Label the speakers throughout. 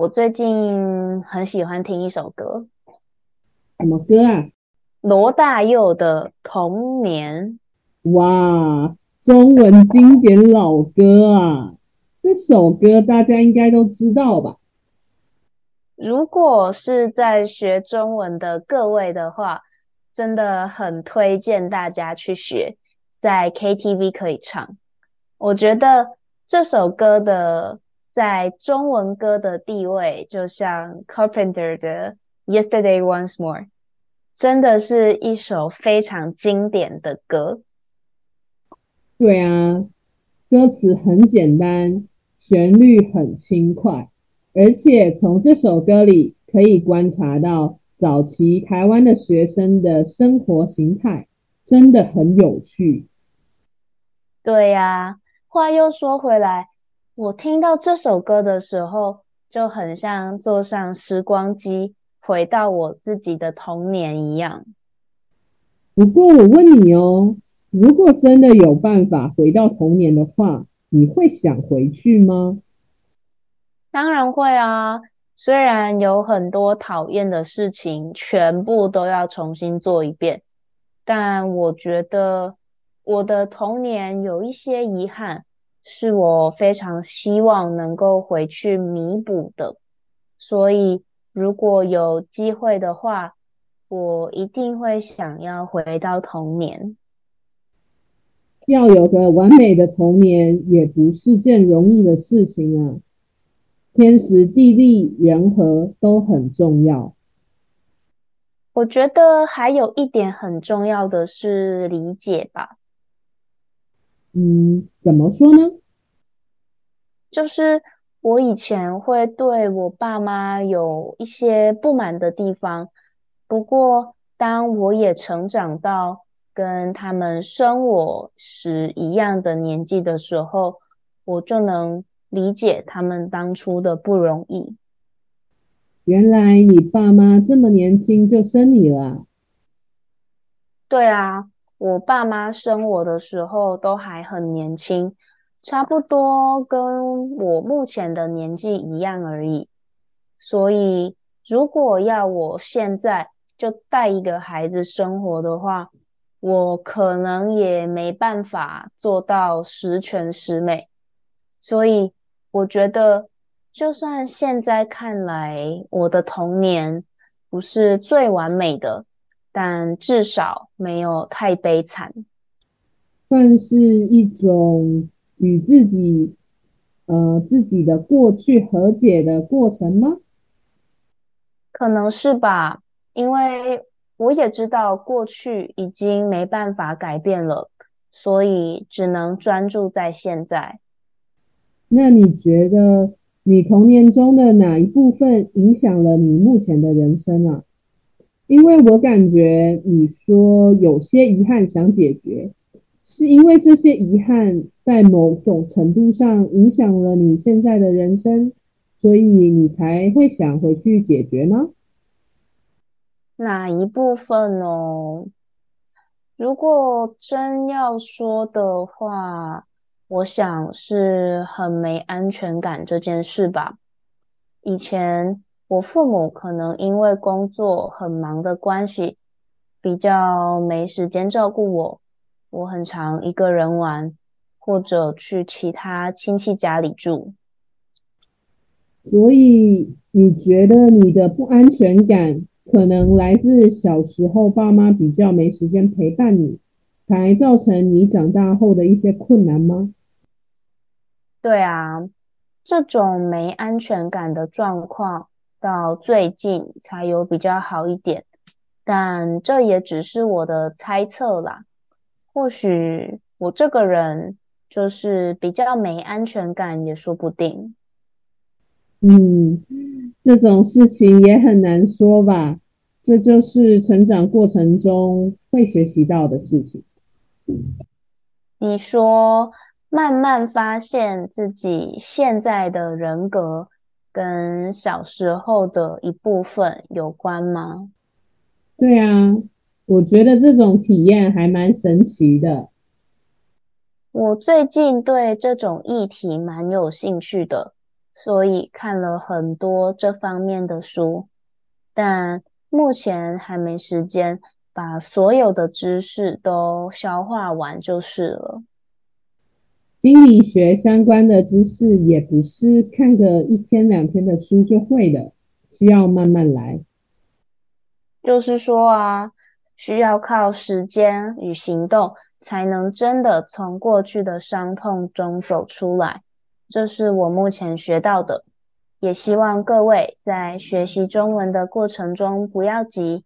Speaker 1: 我最近很喜欢听一首歌，
Speaker 2: 什么歌啊？
Speaker 1: 罗大佑的《童年》。
Speaker 2: 哇，中文经典老歌啊！这首歌大家应该都知道吧？
Speaker 1: 如果是在学中文的各位的话，真的很推荐大家去学，在 KTV 可以唱。我觉得这首歌的。在中文歌的地位，就像 Carpenter 的《Yesterday Once More》，真的是一首非常经典的歌。
Speaker 2: 对啊，歌词很简单，旋律很轻快，而且从这首歌里可以观察到早期台湾的学生的生活形态，真的很有趣。
Speaker 1: 对呀，话又说回来。我听到这首歌的时候，就很像坐上时光机，回到我自己的童年一样。
Speaker 2: 不过我问你哦，如果真的有办法回到童年的话，你会想回去吗？
Speaker 1: 当然会啊！虽然有很多讨厌的事情，全部都要重新做一遍，但我觉得我的童年有一些遗憾。是我非常希望能够回去弥补的，所以如果有机会的话，我一定会想要回到童年。
Speaker 2: 要有个完美的童年，也不是件容易的事情啊！天时地利人和都很重要。
Speaker 1: 我觉得还有一点很重要的是理解吧。
Speaker 2: 嗯，怎么说呢？
Speaker 1: 就是我以前会对我爸妈有一些不满的地方，不过当我也成长到跟他们生我时一样的年纪的时候，我就能理解他们当初的不容易。
Speaker 2: 原来你爸妈这么年轻就生你了？
Speaker 1: 对啊。我爸妈生我的时候都还很年轻，差不多跟我目前的年纪一样而已。所以，如果要我现在就带一个孩子生活的话，我可能也没办法做到十全十美。所以，我觉得，就算现在看来我的童年不是最完美的。但至少没有太悲惨，
Speaker 2: 算是一种与自己呃自己的过去和解的过程吗？
Speaker 1: 可能是吧，因为我也知道过去已经没办法改变了，所以只能专注在现在。
Speaker 2: 那你觉得你童年中的哪一部分影响了你目前的人生啊？因为我感觉你说有些遗憾想解决，是因为这些遗憾在某种程度上影响了你现在的人生，所以你才会想回去解决吗？
Speaker 1: 哪一部分哦？如果真要说的话，我想是很没安全感这件事吧。以前。我父母可能因为工作很忙的关系，比较没时间照顾我。我很常一个人玩，或者去其他亲戚家里住。
Speaker 2: 所以你觉得你的不安全感可能来自小时候爸妈比较没时间陪伴你，才造成你长大后的一些困难吗？
Speaker 1: 对啊，这种没安全感的状况到最近才有比较好一点，但这也只是我的猜测啦。或许我这个人就是比较没安全感也说不定。
Speaker 2: 嗯，这种事情也很难说吧，这就是成长过程中会学习到的事情。
Speaker 1: 你说。慢慢发现自己现在的人格跟小时候的一部分有关吗？
Speaker 2: 对啊，我觉得这种体验还蛮神奇的。
Speaker 1: 我最近对这种议题蛮有兴趣的，所以看了很多这方面的书，但目前还没时间把所有的知识都消化完就是了。
Speaker 2: 心理学相关的知识也不是看个一天两天的书就会的，需要慢慢来。
Speaker 1: 就是说啊，需要靠时间与行动，才能真的从过去的伤痛中走出来。这是我目前学到的，也希望各位在学习中文的过程中不要急，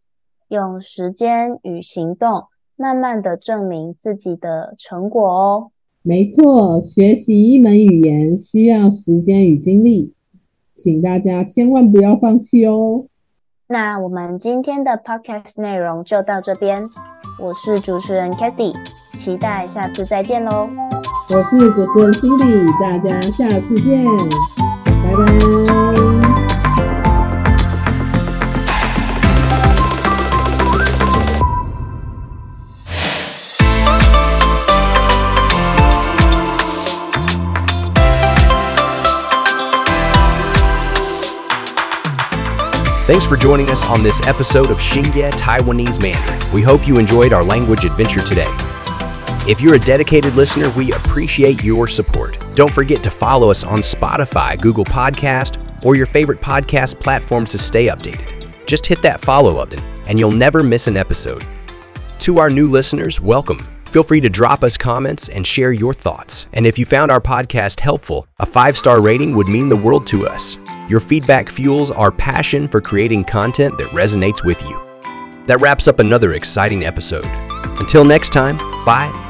Speaker 1: 用时间与行动，慢慢的证明自己的成果哦。
Speaker 2: 没错，学习一门语言需要时间与精力，请大家千万不要放弃哦。
Speaker 1: 那我们今天的 podcast 内容就到这边，我是主持人 Kathy，期待下次再见喽。
Speaker 2: 我是主持人 Cindy，大家下次见，拜拜。
Speaker 3: Thanks for joining us on this episode of Xingye Taiwanese Mandarin. We hope you enjoyed our language adventure today. If you're a dedicated listener, we appreciate your support. Don't forget to follow us on Spotify, Google Podcast, or your favorite podcast platform to stay updated. Just hit that follow button and you'll never miss an episode. To our new listeners, welcome. Feel free to drop us comments and share your thoughts. And if you found our podcast helpful, a five star rating would mean the world to us. Your feedback fuels our passion for creating content that resonates with you. That wraps up another exciting episode. Until next time, bye